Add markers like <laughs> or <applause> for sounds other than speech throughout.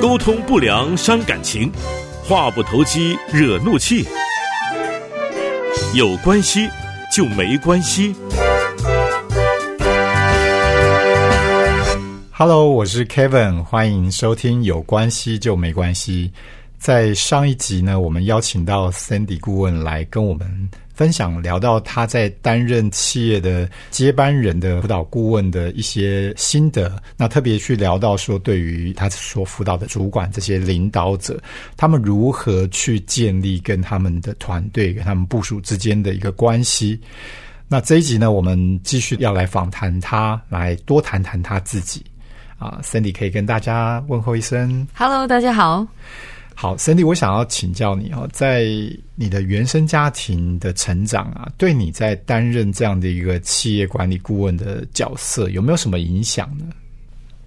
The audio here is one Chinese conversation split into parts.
沟通不良伤感情，话不投机惹怒气。有关系就没关系。Hello，我是 Kevin，欢迎收听有关系就没关系。在上一集呢，我们邀请到 Sandy 顾问来跟我们分享，聊到他在担任企业的接班人的辅导顾问的一些心得。那特别去聊到说，对于他所辅导的主管这些领导者，他们如何去建立跟他们的团队、跟他们部署之间的一个关系。那这一集呢，我们继续要来访谈他，来多谈谈他自己。啊，Sandy 可以跟大家问候一声。Hello，大家好。好，Cindy，我想要请教你哦，在你的原生家庭的成长啊，对你在担任这样的一个企业管理顾问的角色，有没有什么影响呢？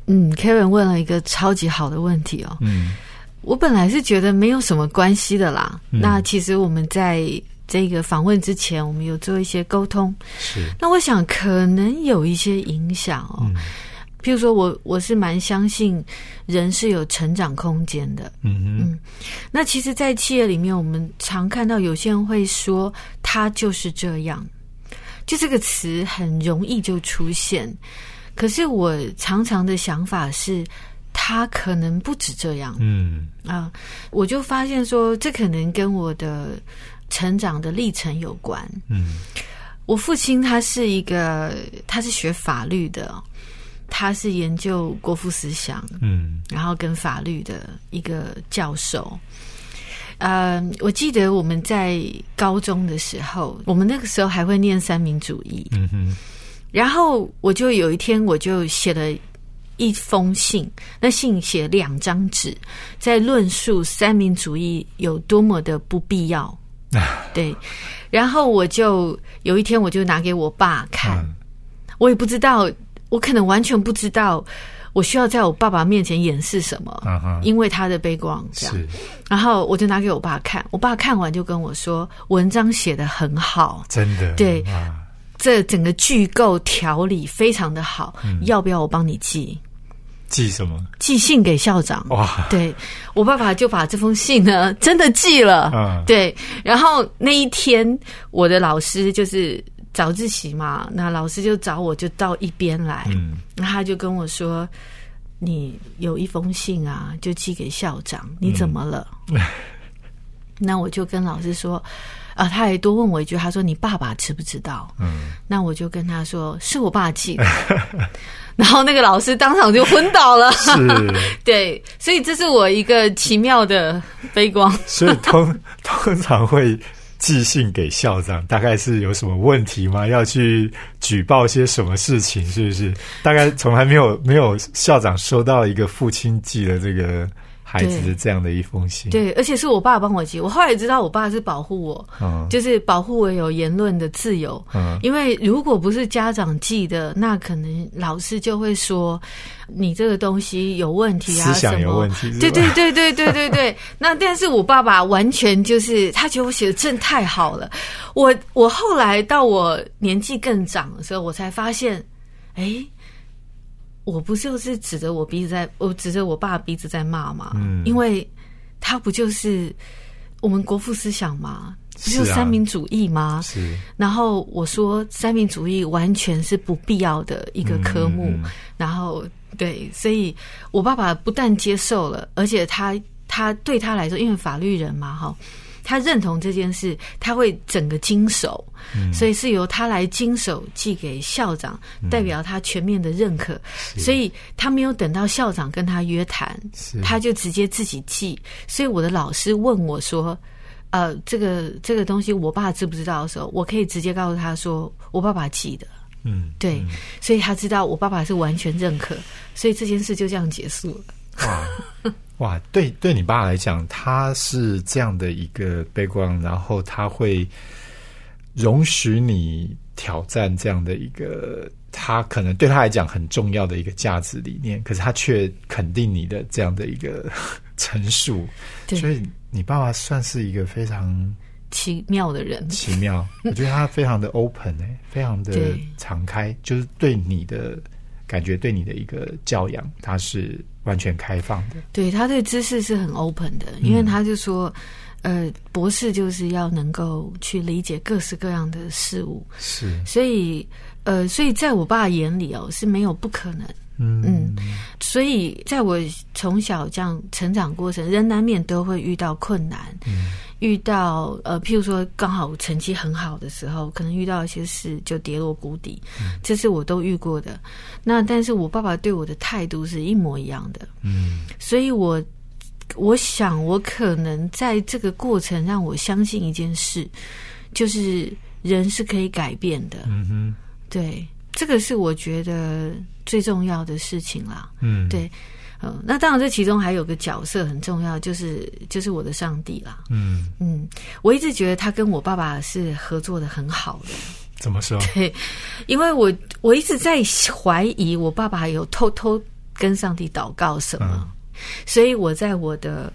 嗯，Kevin 问了一个超级好的问题哦。嗯，我本来是觉得没有什么关系的啦。嗯那其实我们在这个访问之前，我们有做一些沟通。是，那我想可能有一些影响哦。嗯譬如说我我是蛮相信人是有成长空间的。嗯嗯，那其实，在企业里面，我们常看到有些人会说他就是这样，就这个词很容易就出现。可是我常常的想法是，他可能不止这样嗯啊、我就发现说，这可能跟我的成长的历程有关。嗯我父亲他是一个，他是学法律的，他是研究国父思想，嗯。然后跟法律的一个教授。呃，我记得我们在高中的时候，我们那个时候还会念三民主义，嗯哼，然后我就有一天我就写了一封信，那信写两张纸，在论述三民主义有多么的不必要。<laughs> 对，然后我就有一天我就拿给我爸看，嗯。我也不知道，我可能完全不知道我需要在我爸爸面前掩饰什么，因为他的背光这样。是，然后我就拿给我爸看，我爸看完就跟我说，文章写得很好，真的，对啊，这整个句构条理非常的好，嗯要不要我帮你寄？寄什么？寄信给校长。哇，对我爸爸就把这封信呢真的寄了，嗯对，然后那一天我的老师就是早自习嘛，那老师就找我就到一边来，嗯那他就跟我说：“你有一封信啊，就寄给校长，你怎么了？” <laughs> 那我就跟老师说：“啊，他还多问我一句，他说你爸爸知不知道？”嗯，那我就跟他说：“是我爸寄的。<laughs> ”然后那个老师当场就昏倒了。是，<laughs> 对，所以这是我一个奇妙的悲光。所以通通常会寄信给校长，大概是有什么问题吗？要去举报些什么事情？是不是？大概从来没有没有校长收到一个父亲寄的这个孩子的这样的一封信。，对，而且是我爸帮我寄。我后来知道，我爸是保护我，嗯就是保护我有言论的自由。嗯因为如果不是家长寄的，那可能老师就会说你这个东西有问题啊，思想有问题对对对对对对对。那但是我爸爸完全就是他觉得我写的真太好了。我我后来到我年纪更长的时候，我才发现，哎。我不就是指着我鼻子在，我指着我爸鼻子在骂吗？嗯因为他不就是我们国父思想嘛？不就三民主义吗？是然后我说三民主义完全是不必要的一个科目，嗯嗯嗯然后对，所以我爸爸不但接受了，而且他他对他来说，因为法律人嘛，哈。他认同这件事，他会整个经手，嗯所以是由他来经手寄给校长，代表他全面的认可。所以他没有等到校长跟他约谈，他就直接自己寄。所以我的老师问我说：“呃，这个这个东西我爸知不知道的时候，我可以直接告诉他说，我爸爸寄的。嗯，对，所以他知道我爸爸是完全认可，所以这件事就这样结束了。哇哇，对，对你爸来讲，他是这样的一个背光，然后他会容许你挑战这样的一个他可能对他来讲很重要的一个价值理念，可是他却肯定你的这样的一个 <laughs> 陈述，所以你爸爸算是一个非常奇妙的人，奇妙，我觉得他非常的 open 哎、非常的敞开，就是对你的感觉对你的一个教养，他是完全开放的。对他对知识是很 open 的，因为他就说，呃，博士就是要能够去理解各式各样的事物，是，所以，呃，所以在我爸眼里哦是没有不可能。嗯，所以在我从小这样成长过程，人难免都会遇到困难，嗯遇到呃，譬如说刚好成绩很好的时候，可能遇到一些事就跌落谷底，这是我都遇过的。那但是我爸爸对我的态度是一模一样的，嗯所以我我想我可能在这个过程让我相信一件事，就是人是可以改变的。嗯哼，对，这个是我觉得最重要的事情啦。嗯，对，嗯，那当然这其中还有个角色很重要，就是就是我的上帝啦。嗯，嗯，我一直觉得他跟我爸爸是合作的很好的，怎么说？对，因为我我一直在怀疑我爸爸有偷偷跟上帝祷告什么，所以我在我的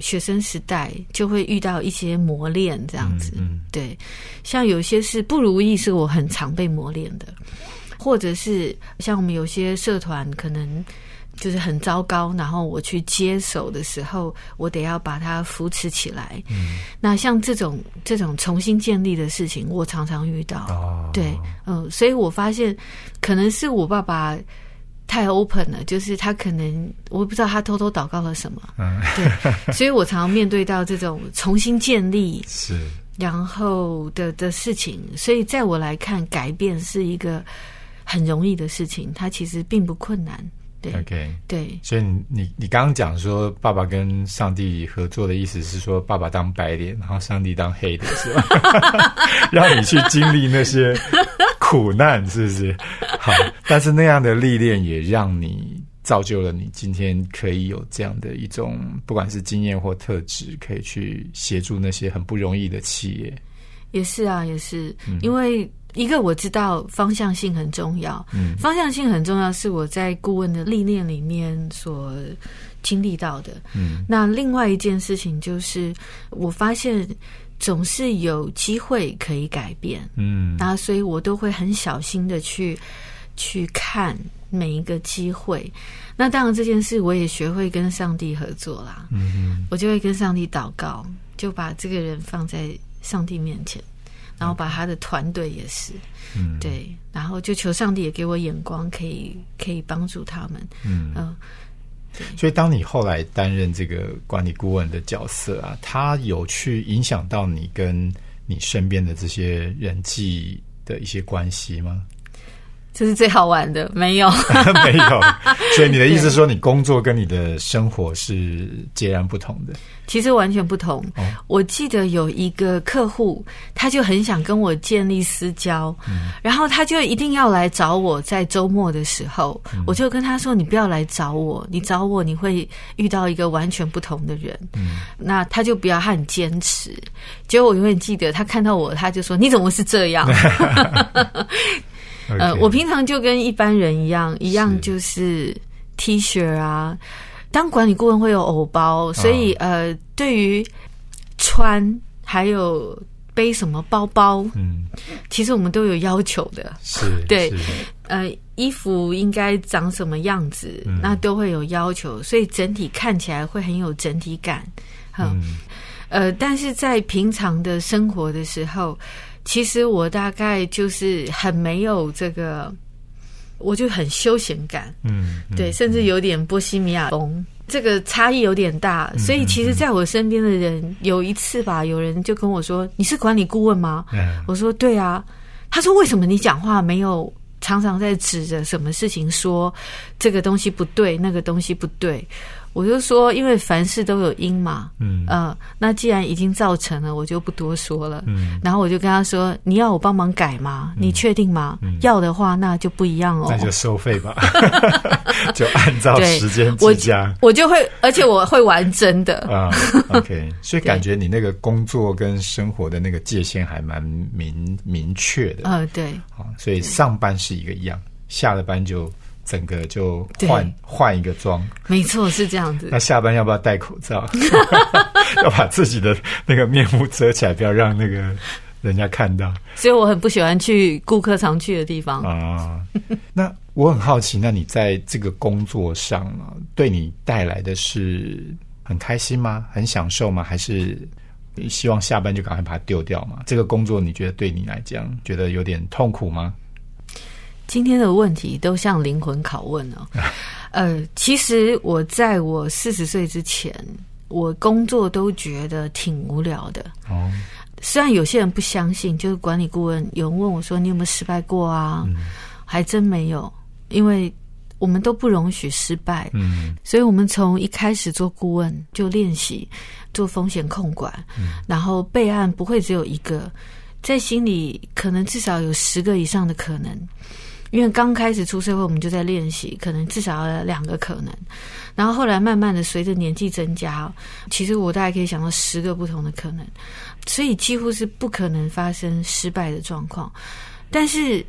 学生时代就会遇到一些磨练，这样子。嗯对，像有些是不如意，是我很常被磨练的，或者是像我们有些社团可能就是很糟糕，然后我去接手的时候，我得要把它扶持起来。嗯，那像这种这种重新建立的事情，我常常遇到。哦，对，嗯，所以我发现可能是我爸爸太 open 了，就是他可能我不知道他偷偷祷告了什么，嗯，对，所以我常常面对到这种重新建立 <laughs> 是，然后的的事情，所以在我来看，改变是一个很容易的事情，它其实并不困难，对 OK。对所以你你你刚刚讲说爸爸跟上帝合作的意思是说爸爸当白脸，然后上帝当黑脸是吧？<laughs> <laughs> 让你去经历那些苦难，是不是？<laughs> 好，但是那样的历练也让你造就了你今天可以有这样的一种，不管是经验或特质，可以去协助那些很不容易的企业。也是啊，也是，嗯因为一个我知道方向性很重要，嗯。方向性很重要是我在顾问的历练里面所经历到的。嗯。那另外一件事情就是，我发现总是有机会可以改变，嗯。那所以我都会很小心的去去看每一个机会。那当然这件事我也学会跟上帝合作啦，嗯我就会跟上帝祷告，就把这个人放在上帝面前，然后把他的团队也是。嗯，对，然后就求上帝也给我眼光，可以可以帮助他们。嗯嗯、所以，当你后来担任这个管理顾问的角色啊，他有去影响到你跟你身边的这些人际的一些关系吗？这是最好玩的，没有。<laughs> 没有。所以你的意思是说，你工作跟你的生活是截然不同的。其实完全不同。哦我记得有一个客户，他就很想跟我建立私交，然后他就一定要来找我，在周末的时候，我就跟他说：“你不要来找我，你找我你会遇到一个完全不同的人。那他就不要，他很坚持。结果我永远记得，他看到我，他就说：“你怎么是这样？” <laughs> <laughs> 呃我平常就跟一般人一样，一样就是 T 恤啊。当管理顾问会有偶包，所以、呃，对于穿还有背什么包包，嗯，其实我们都有要求的。是，<laughs> 对是呃，衣服应该长什么样子，嗯那都会有要求，所以整体看起来会很有整体感。哈、嗯呃，但是在平常的生活的时候，其实我大概就是很没有这个，我就很休闲感，嗯，嗯对，甚至有点波西米亚风。这个差异有点大，所以其实，在我身边的人，有一次吧，有人就跟我说：“你是管理顾问吗？”嗯我说：“对啊。”他说：“为什么你讲话没有常常在指着什么事情说这个东西不对，那个东西不对？”我就说：“因为凡事都有因嘛，嗯呃，那既然已经造成了，我就不多说了。嗯，然后我就跟他说：“你要我帮忙改吗？你确定吗？要的话，那就不一样哦。那就收费吧，<laughs> 就按照对时间我计价。我就会，而且我会玩真的。啊、o k 所以感觉你那个工作跟生活的那个界限还蛮明明确的嗯、<laughs> 呃，对，所以上班是一个样，下了班就整个就换换一个妆。没错，是这样子那。下班要不要戴口罩？<laughs> 要把自己的那个面目遮起来，不要让那个人家看到所以我很不喜欢去顾客常去的地方。啊。那我很好奇，那你在这个工作上呢，对你带来的是很开心吗？很享受吗？还是希望下班就赶快把它丢掉吗？这个工作你觉得对你来讲，觉得有点痛苦吗？今天的问题都像灵魂拷问哦。<laughs> 呃，其实我在我四十岁之前，我工作都觉得挺无聊的。哦，虽然有些人不相信，就是管理顾问有人问我说：“你有没有失败过啊？”还真没有，因为我们都不容许失败。嗯所以我们从一开始做顾问就练习做风险控管，然后备案不会只有一个，在心里可能至少有十个以上的可能。因为刚开始出社会，我们就在练习，可能至少要两个可能。然后后来慢慢的随着年纪增加，其实我大概可以想到十个不同的可能，所以几乎是不可能发生失败的状况。但是，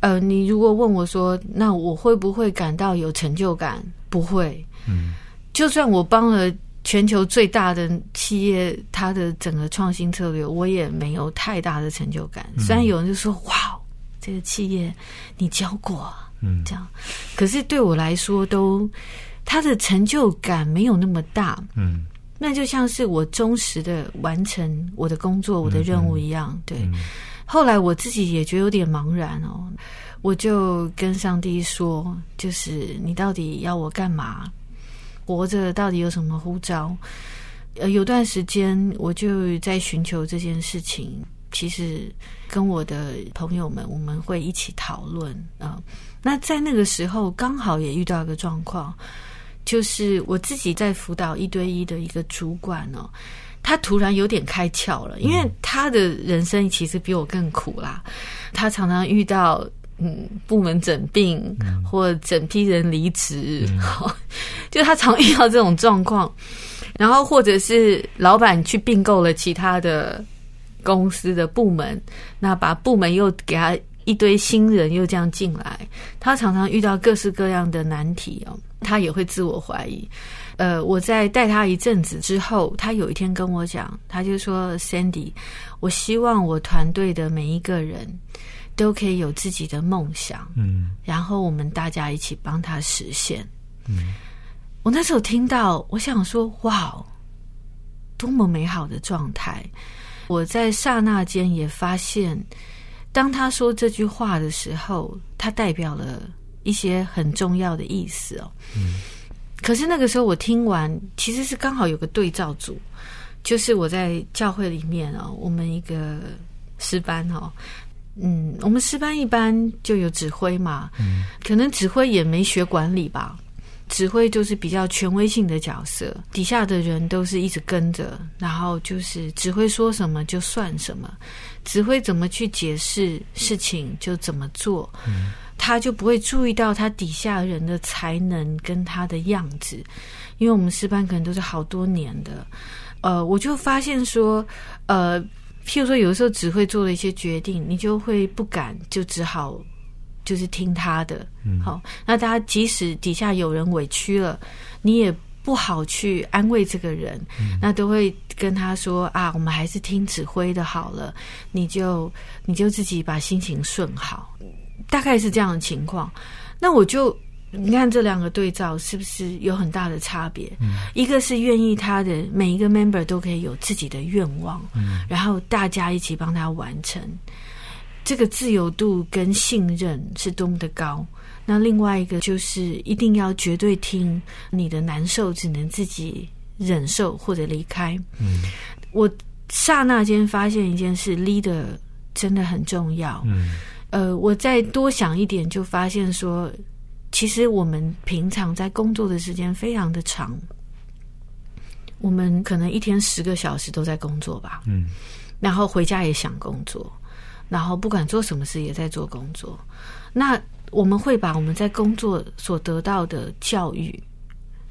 呃，你如果问我说，那我会不会感到有成就感？不会。嗯，就算我帮了全球最大的企业，它的整个创新策略，我也没有太大的成就感。虽然有人就说：“哇，这个企业你教过啊，嗯这样。”可是对我来说，都他的成就感没有那么大。嗯那就像是我忠实的完成我的工作、我的任务一样。对，后来我自己也觉得有点茫然哦，我就跟上帝说，就是你到底要我干嘛？活着到底有什么呼召？呃，有段时间我就在寻求这件事情。其实跟我的朋友们，我们会一起讨论啊、那在那个时候，刚好也遇到一个状况，就是我自己在辅导一对一的一个主管哦，他突然有点开窍了，因为他的人生其实比我更苦啦，他常常遇到。嗯，部门整病或整批人离职，<laughs> 就他常遇到这种状况，然后或者是老板去并购了其他的公司的部门，那把部门又给他一堆新人又这样进来，他常常遇到各式各样的难题哦，他也会自我怀疑。呃，我在带他一阵子之后，他有一天跟我讲，他就说：“Sandy，我希望我团队的每一个人都可以有自己的梦想，嗯然后我们大家一起帮他实现。”嗯我那时候听到，我想说：“哇，多么美好的状态！”我在刹那间也发现，当他说这句话的时候，他代表了一些很重要的意思哦。可是那个时候我听完，其实是刚好有个对照组，就是我在教会里面哦，我们一个诗班哦，嗯，我们诗班一般就有指挥嘛，嗯，可能指挥也没学管理吧。指挥就是比较权威性的角色，底下的人都是一直跟着，然后就是指挥说什么就算什么，指挥怎么去解释事情就怎么做，他就不会注意到他底下人的才能跟他的样子，因为我们师班可能都是好多年的，呃，我就发现说，呃，譬如说有的时候指挥做了一些决定，你就会不敢，就只好。就是听他的，好，那大家即使底下有人委屈了，你也不好去安慰这个人，那都会跟他说啊，我们还是听指挥的好了，你就你就自己把心情顺好，大概是这样的情况。那我就你看这两个对照是不是有很大的差别？一个是愿意他的每一个 member 都可以有自己的愿望，然后大家一起帮他完成。这个自由度跟信任是多么的高。那另外一个就是一定要绝对听你的难受，只能自己忍受或者离开。嗯，我刹那间发现一件事，leader 真的很重要。嗯，呃，我再多想一点，就发现说，其实我们平常在工作的时间非常的长，我们可能一天十个小时都在工作吧。嗯，然后回家也想工作。然后不管做什么事也在做工作，那我们会把我们在工作所得到的教育，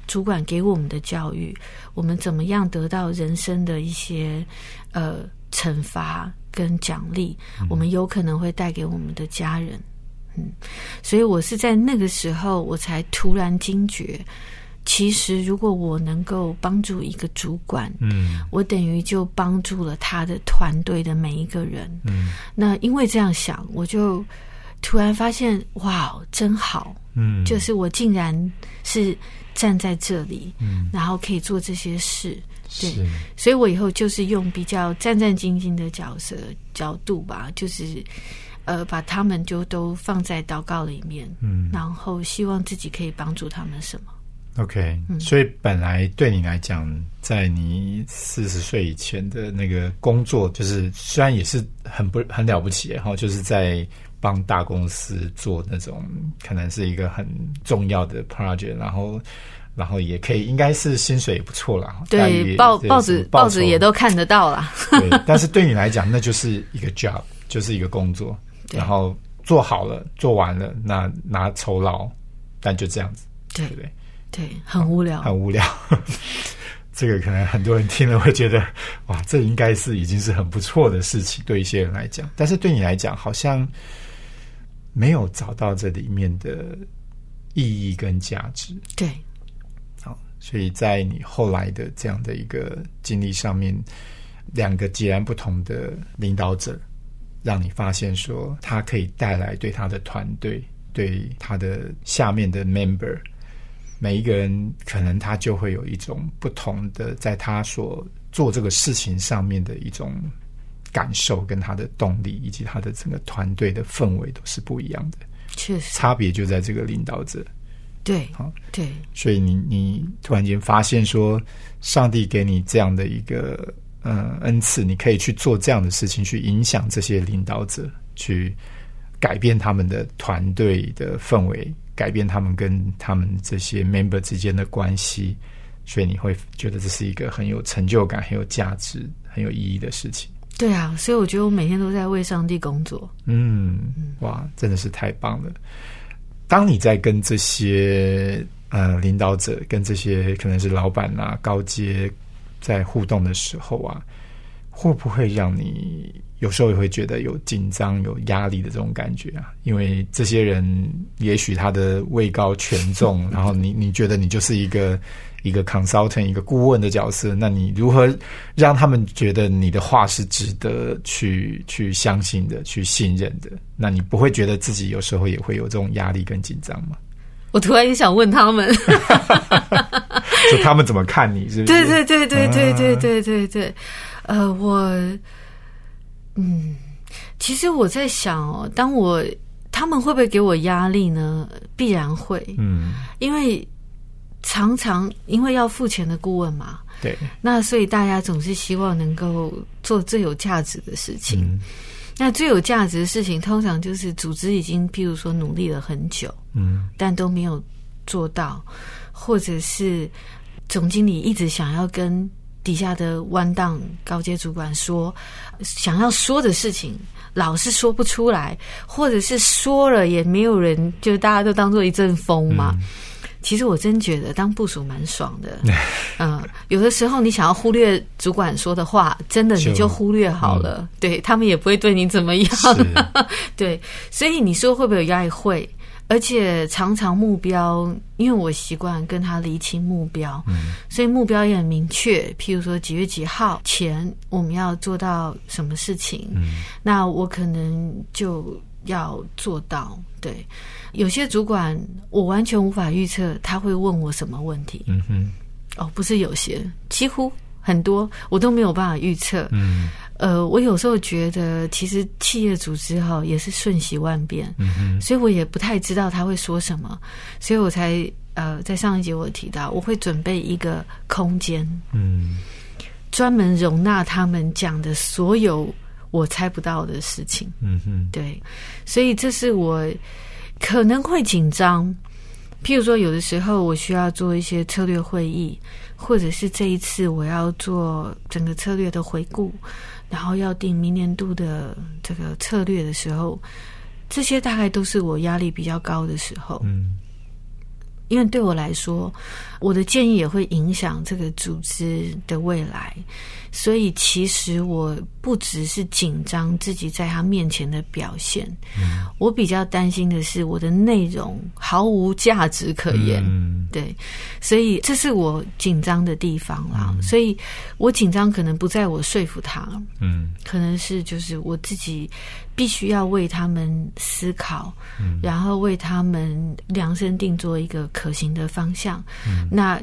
主管给我们的教育，我们怎么样得到人生的一些呃惩罚跟奖励，我们有可能会带给我们的家人，嗯，所以我是在那个时候我才突然惊觉，其实如果我能够帮助一个主管，嗯我等于就帮助了他的团队的每一个人。嗯那因为这样想，我就突然发现，哇，真好！嗯，就是我竟然是站在这里，嗯然后可以做这些事。对是所以我以后就是用比较战战兢兢的角色角度吧，就是呃，把他们就都放在祷告里面，嗯然后希望自己可以帮助他们什么。OK，、所以本来对你来讲，在你四十岁以前的那个工作，就是虽然也是很不很了不起然后，就是在帮大公司做那种可能是一个很重要的 project，然后然后也可以应该是薪水也不错啦，对，报报纸报纸也都看得到啦。对，<laughs> 但是对你来讲，那就是一个 job，就是一个工作，对然后做好了，做完了，那拿酬劳，但就这样子，对对不对？对，很无聊。很无聊。<laughs> 这个可能很多人听了会觉得，哇，这应该是已经是很不错的事情，对一些人来讲。但是对你来讲，好像没有找到这里面的意义跟价值。对，好，所以在你后来的这样的一个经历上面，两个截然不同的领导者，让你发现说，他可以带来对他的团队、对他的下面的 member，每一个人可能他就会有一种不同的，在他所做这个事情上面的一种感受，跟他的动力，以及他的整个团队的氛围都是不一样的。确实，差别就在这个领导者。对好，对，所以你你突然间发现说，上帝给你这样的一个呃恩赐，你可以去做这样的事情，去影响这些领导者，去改变他们的团队的氛围，改变他们跟他们这些 member 之间的关系。所以你会觉得这是一个很有成就感、很有价值、很有意义的事情。对啊，所以我觉得我每天都在为上帝工作。嗯，哇，真的是太棒了！当你在跟这些呃领导者、跟这些可能是老板啊、高阶在互动的时候啊，会不会让你有时候也会觉得有紧张、有压力的这种感觉啊？因为这些人也许他的位高权重，<laughs> 然后你你觉得你就是一个一个 consultant、一个顾问的角色，那你如何让他们觉得你的话是值得去去相信的、去信任的？那你不会觉得自己有时候也会有这种压力跟紧张吗？我突然也想问他们，<laughs> 就他们怎么看你？是不是？<laughs> 对对对对对对对对对，呃，我，嗯，其实我在想哦，当我他们会不会给我压力呢？必然会，嗯，因为常常因为要付钱的顾问嘛，对，那所以大家总是希望能够做最有价值的事情。嗯那最有价值的事情，通常就是组织已经，譬如说努力了很久，嗯但都没有做到，或者是总经理一直想要跟底下的弯档高阶主管说想要说的事情，老是说不出来，或者是说了也没有人，就大家都当做一阵风嘛。其实我真觉得当部署蛮爽的，嗯，<laughs> 有的时候你想要忽略主管说的话，真的你就就忽略好了，对他们也不会对你怎么样。是，<laughs> 对，所以你说会不会有压力？会，而且常常目标，因为我习惯跟他厘清目标，嗯所以目标也很明确。譬如说几月几号前我们要做到什么事情，嗯那我可能就要做到。对，有些主管我完全无法预测他会问我什么问题。嗯哼，哦，不是有些，几乎很多我都没有办法预测。嗯呃，我有时候觉得，其实企业组织哈也是瞬息万变，嗯哼，所以我也不太知道他会说什么，所以我才呃，在上一节我提到，我会准备一个空间，嗯专门容纳他们讲的所有我猜不到的事情。嗯哼，对，所以这是我可能会紧张。譬如说，有的时候我需要做一些策略会议，或者是这一次我要做整个策略的回顾，然后要定明年度的这个策略的时候，这些大概都是我压力比较高的时候。嗯因为对我来说，我的建议也会影响这个组织的未来。所以，其实我不只是紧张自己在他面前的表现，我比较担心的是我的内容毫无价值可言。对，所以这是我紧张的地方啦。所以我紧张可能不在我说服他，嗯，可能是就是我自己必须要为他们思考，然后为他们量身定做一个可行的方向。那。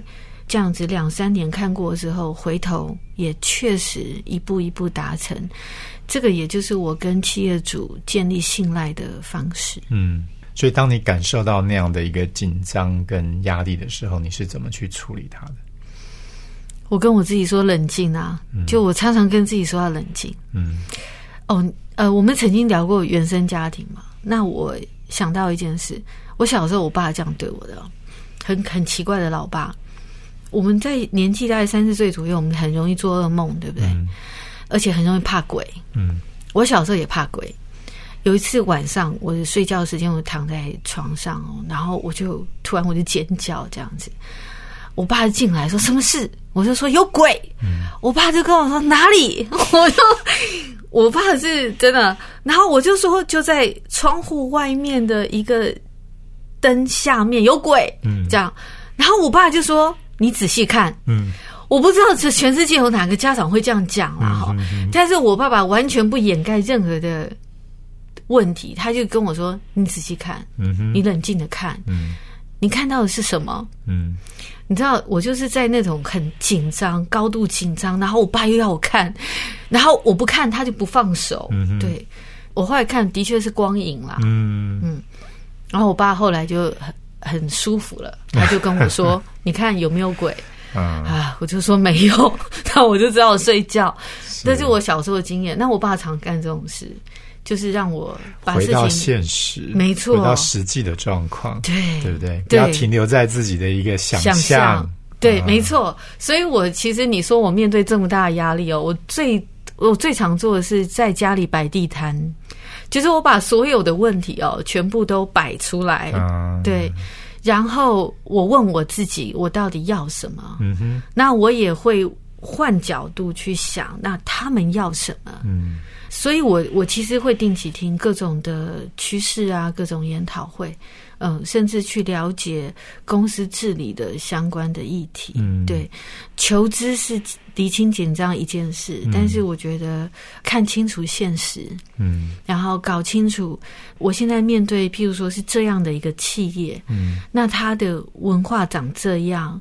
这样子两三年看过之后，回头也确实一步一步达成。这个也就是我跟企业主建立信赖的方式。嗯，所以当你感受到那样的一个紧张跟压力的时候，你是怎么去处理它的？我跟我自己说冷静啊，就我常常跟自己说要冷静。嗯，哦，呃，我们曾经聊过原生家庭嘛，那我想到一件事，我小时候我爸这样对我的，很很奇怪的老爸。我们在年纪大概三十岁左右，我们很容易做噩梦，对不对？而且很容易怕鬼。嗯，我小时候也怕鬼。有一次晚上，我睡觉的时间，我躺在床上哦，然后我就突然我就尖叫，这样子。我爸就进来说：“什么事？”我就说：“有鬼。”我爸就跟我说：“哪里？” <laughs> 我就我爸是真的。然后我就说：“就在窗户外面的一个灯下面有鬼。”嗯，这样。然后我爸就说。你仔细看，嗯，我不知道这全世界有哪个家长会这样讲了哈，但是我爸爸完全不掩盖任何的问题，他就跟我说：“你仔细看，嗯你冷静的看，嗯，你看到的是什么？嗯，你知道我就是在那种很紧张、高度紧张，然后我爸又要我看，然后我不看他就不放手，嗯对我后来看的确是光影啦，嗯嗯，然后我爸后来就很。很舒服了，他就跟我说：“ <laughs> 你看有没有鬼？”啊，我就说没有，那我就知道睡觉。这是我小时候的经验。那我爸常干这种事，就是让我回到现实，没错，回到实际的状况，对对不对？不要停留在自己的一个想象。对，没错。所以我其实你说我面对这么大的压力哦，我最我最常做的是在家里摆地摊。就是我把所有的问题哦，全部都摆出来，对，然后我问我自己，我到底要什么？嗯哼，那我也会换角度去想，那他们要什么？嗯，所以我我其实会定期听各种的趋势啊，各种研讨会。嗯，甚至去了解公司治理的相关的议题。嗯，对，求知是厘清紧张一件事，但是我觉得看清楚现实，嗯，然后搞清楚我现在面对，譬如说是这样的一个企业，嗯，那它的文化长这样，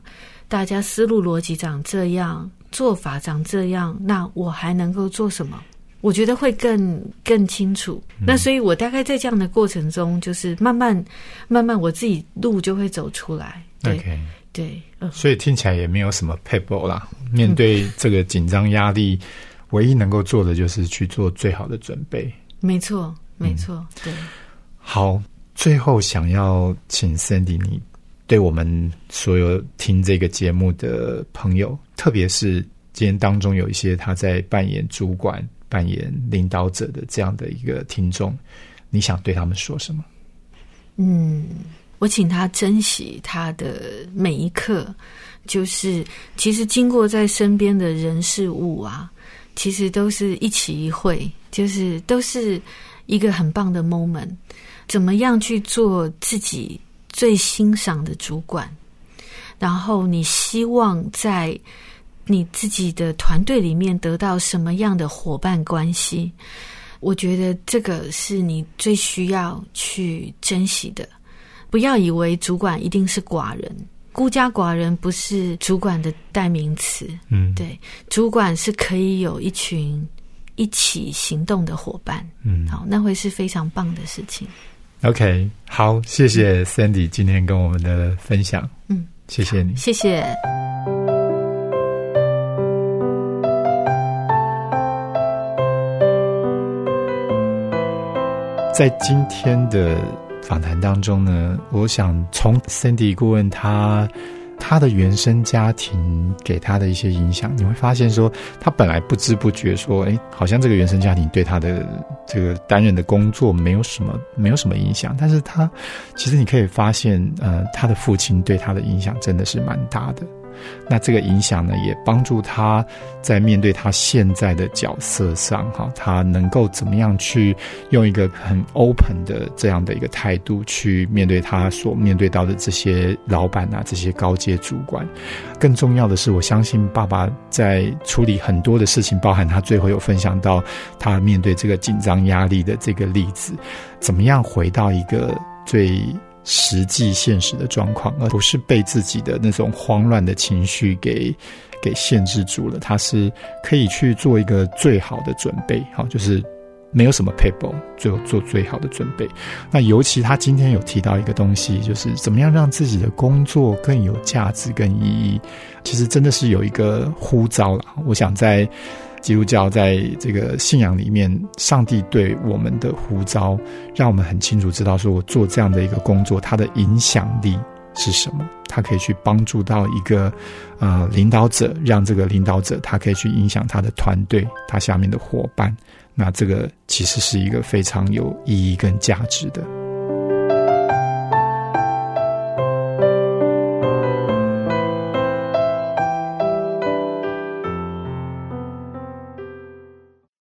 大家思路逻辑长这样，做法长这样，那我还能够做什么？我觉得会更更清楚，那所以我大概在这样的过程中，就是慢慢慢慢，我自己路就会走出来。对对，所以听起来也没有什么 paper 啦。面对这个紧张压力，唯一能够做的就是去做最好的准备。没错，没错，对。好，最后想要请 Sandy，你对我们所有听这个节目的朋友，特别是今天当中有一些他在扮演主管。扮演领导者的这样的一个听众，你想对他们说什么？嗯，我请他珍惜他的每一刻，就是其实经过在身边的人事物啊，其实都是一起一会，就是都是一个很棒的 moment。怎么样去做自己最欣赏的主管？然后你希望在。你自己的团队里面得到什么样的伙伴关系？我觉得这个是你最需要去珍惜的。不要以为主管一定是寡人，孤家寡人不是主管的代名词。嗯，对，主管是可以有一群一起行动的伙伴。嗯，好，那会是非常棒的事情。OK，好，谢谢 Sandy 今天跟我们的分享。嗯，谢谢你，谢谢。在今天的访谈当中呢，我想从 Cindy 顾问他他的原生家庭给他的一些影响，你会发现说，他本来不知不觉说，哎，好像这个原生家庭对他的这个担任的工作没有什么没有什么影响，但是他其实你可以发现，呃，他的父亲对他的影响真的是蛮大的。那这个影响呢，也帮助他在面对他现在的角色上，哈，他能够怎么样去用一个很 open 的这样的一个态度去面对他所面对到的这些老板啊，这些高阶主管。更重要的是，我相信爸爸在处理很多的事情，包含他最后有分享到他面对这个紧张压力的这个例子，怎么样回到一个最。实际现实的状况，而不是被自己的那种慌乱的情绪给给限制住了。他是可以去做一个最好的准备，好，就是没有什么 paper，最后做最好的准备。那尤其他今天有提到一个东西，就是怎么样让自己的工作更有价值、更意义。其实真的是有一个呼召了。我想在。基督教在这个信仰里面，上帝对我们的呼召，让我们很清楚知道，说我做这样的一个工作，它的影响力是什么？它可以去帮助到一个呃领导者，让这个领导者他可以去影响他的团队，他下面的伙伴。那这个其实是一个非常有意义跟价值的。